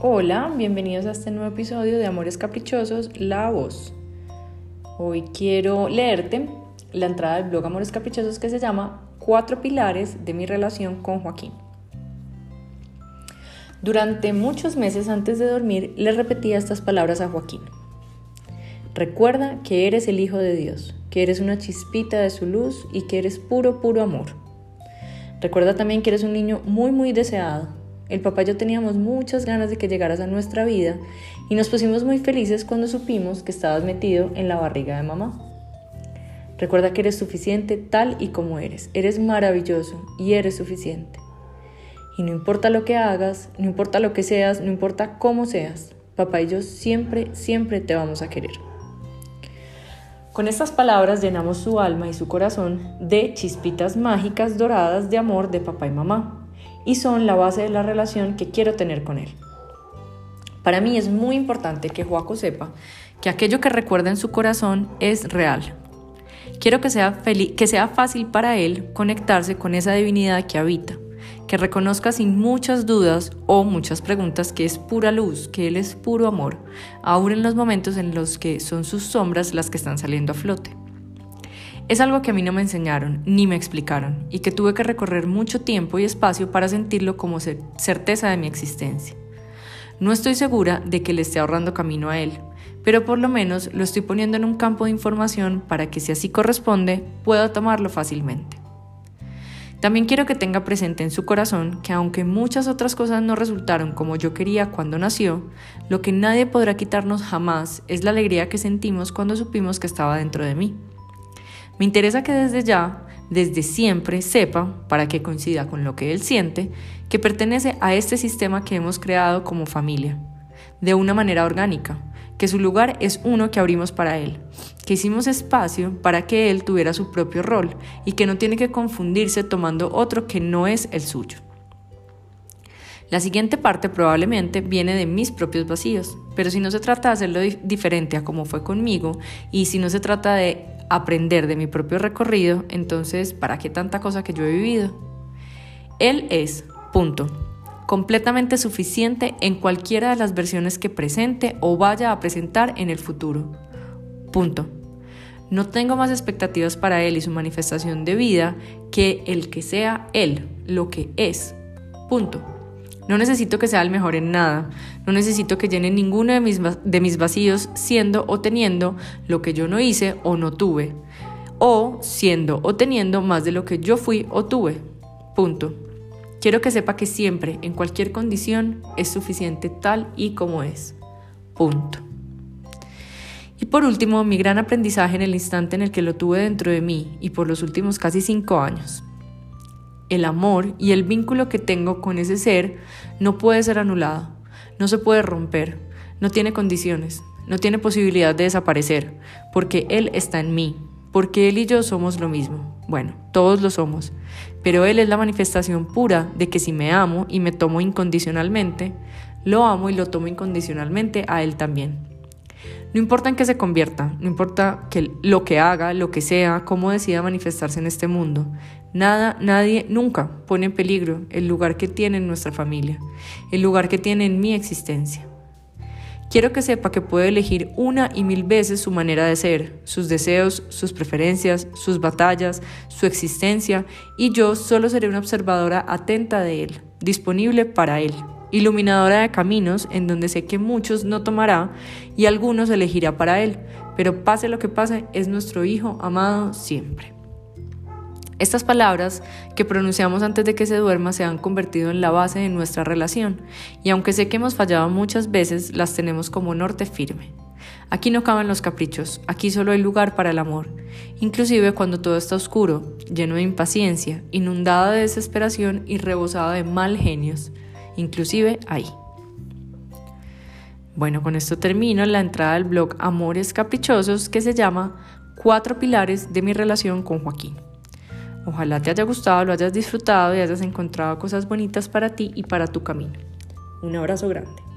Hola, bienvenidos a este nuevo episodio de Amores Caprichosos, La Voz. Hoy quiero leerte la entrada del blog Amores Caprichosos que se llama Cuatro pilares de mi relación con Joaquín. Durante muchos meses antes de dormir le repetía estas palabras a Joaquín. Recuerda que eres el Hijo de Dios, que eres una chispita de su luz y que eres puro, puro amor. Recuerda también que eres un niño muy, muy deseado, el papá y yo teníamos muchas ganas de que llegaras a nuestra vida y nos pusimos muy felices cuando supimos que estabas metido en la barriga de mamá. Recuerda que eres suficiente tal y como eres. Eres maravilloso y eres suficiente. Y no importa lo que hagas, no importa lo que seas, no importa cómo seas, papá y yo siempre, siempre te vamos a querer. Con estas palabras llenamos su alma y su corazón de chispitas mágicas doradas de amor de papá y mamá y son la base de la relación que quiero tener con él. Para mí es muy importante que Joaco sepa que aquello que recuerda en su corazón es real. Quiero que sea, que sea fácil para él conectarse con esa divinidad que habita, que reconozca sin muchas dudas o muchas preguntas que es pura luz, que él es puro amor, aún en los momentos en los que son sus sombras las que están saliendo a flote. Es algo que a mí no me enseñaron ni me explicaron y que tuve que recorrer mucho tiempo y espacio para sentirlo como certeza de mi existencia. No estoy segura de que le esté ahorrando camino a él, pero por lo menos lo estoy poniendo en un campo de información para que si así corresponde pueda tomarlo fácilmente. También quiero que tenga presente en su corazón que aunque muchas otras cosas no resultaron como yo quería cuando nació, lo que nadie podrá quitarnos jamás es la alegría que sentimos cuando supimos que estaba dentro de mí. Me interesa que desde ya, desde siempre, sepa, para que coincida con lo que él siente, que pertenece a este sistema que hemos creado como familia, de una manera orgánica, que su lugar es uno que abrimos para él, que hicimos espacio para que él tuviera su propio rol y que no tiene que confundirse tomando otro que no es el suyo. La siguiente parte probablemente viene de mis propios vacíos, pero si no se trata de hacerlo diferente a como fue conmigo y si no se trata de aprender de mi propio recorrido, entonces, ¿para qué tanta cosa que yo he vivido? Él es, punto, completamente suficiente en cualquiera de las versiones que presente o vaya a presentar en el futuro. Punto. No tengo más expectativas para él y su manifestación de vida que el que sea él, lo que es. Punto. No necesito que sea el mejor en nada, no necesito que llene ninguno de mis, de mis vacíos siendo o teniendo lo que yo no hice o no tuve, o siendo o teniendo más de lo que yo fui o tuve. Punto. Quiero que sepa que siempre, en cualquier condición, es suficiente tal y como es. Punto. Y por último, mi gran aprendizaje en el instante en el que lo tuve dentro de mí y por los últimos casi cinco años el amor y el vínculo que tengo con ese ser no puede ser anulado, no se puede romper, no tiene condiciones, no tiene posibilidad de desaparecer, porque Él está en mí, porque Él y yo somos lo mismo. Bueno, todos lo somos, pero Él es la manifestación pura de que si me amo y me tomo incondicionalmente, lo amo y lo tomo incondicionalmente a Él también. No importa en qué se convierta, no importa que lo que haga, lo que sea, cómo decida manifestarse en este mundo, nada, nadie, nunca pone en peligro el lugar que tiene en nuestra familia, el lugar que tiene en mi existencia. Quiero que sepa que puede elegir una y mil veces su manera de ser, sus deseos, sus preferencias, sus batallas, su existencia, y yo solo seré una observadora atenta de él, disponible para él iluminadora de caminos en donde sé que muchos no tomará y algunos elegirá para él, pero pase lo que pase, es nuestro Hijo amado siempre. Estas palabras que pronunciamos antes de que se duerma se han convertido en la base de nuestra relación y aunque sé que hemos fallado muchas veces, las tenemos como norte firme. Aquí no caben los caprichos, aquí solo hay lugar para el amor, inclusive cuando todo está oscuro, lleno de impaciencia, inundado de desesperación y rebosado de mal genios inclusive ahí. Bueno, con esto termino la entrada del blog Amores Caprichosos que se llama Cuatro Pilares de mi relación con Joaquín. Ojalá te haya gustado, lo hayas disfrutado y hayas encontrado cosas bonitas para ti y para tu camino. Un abrazo grande.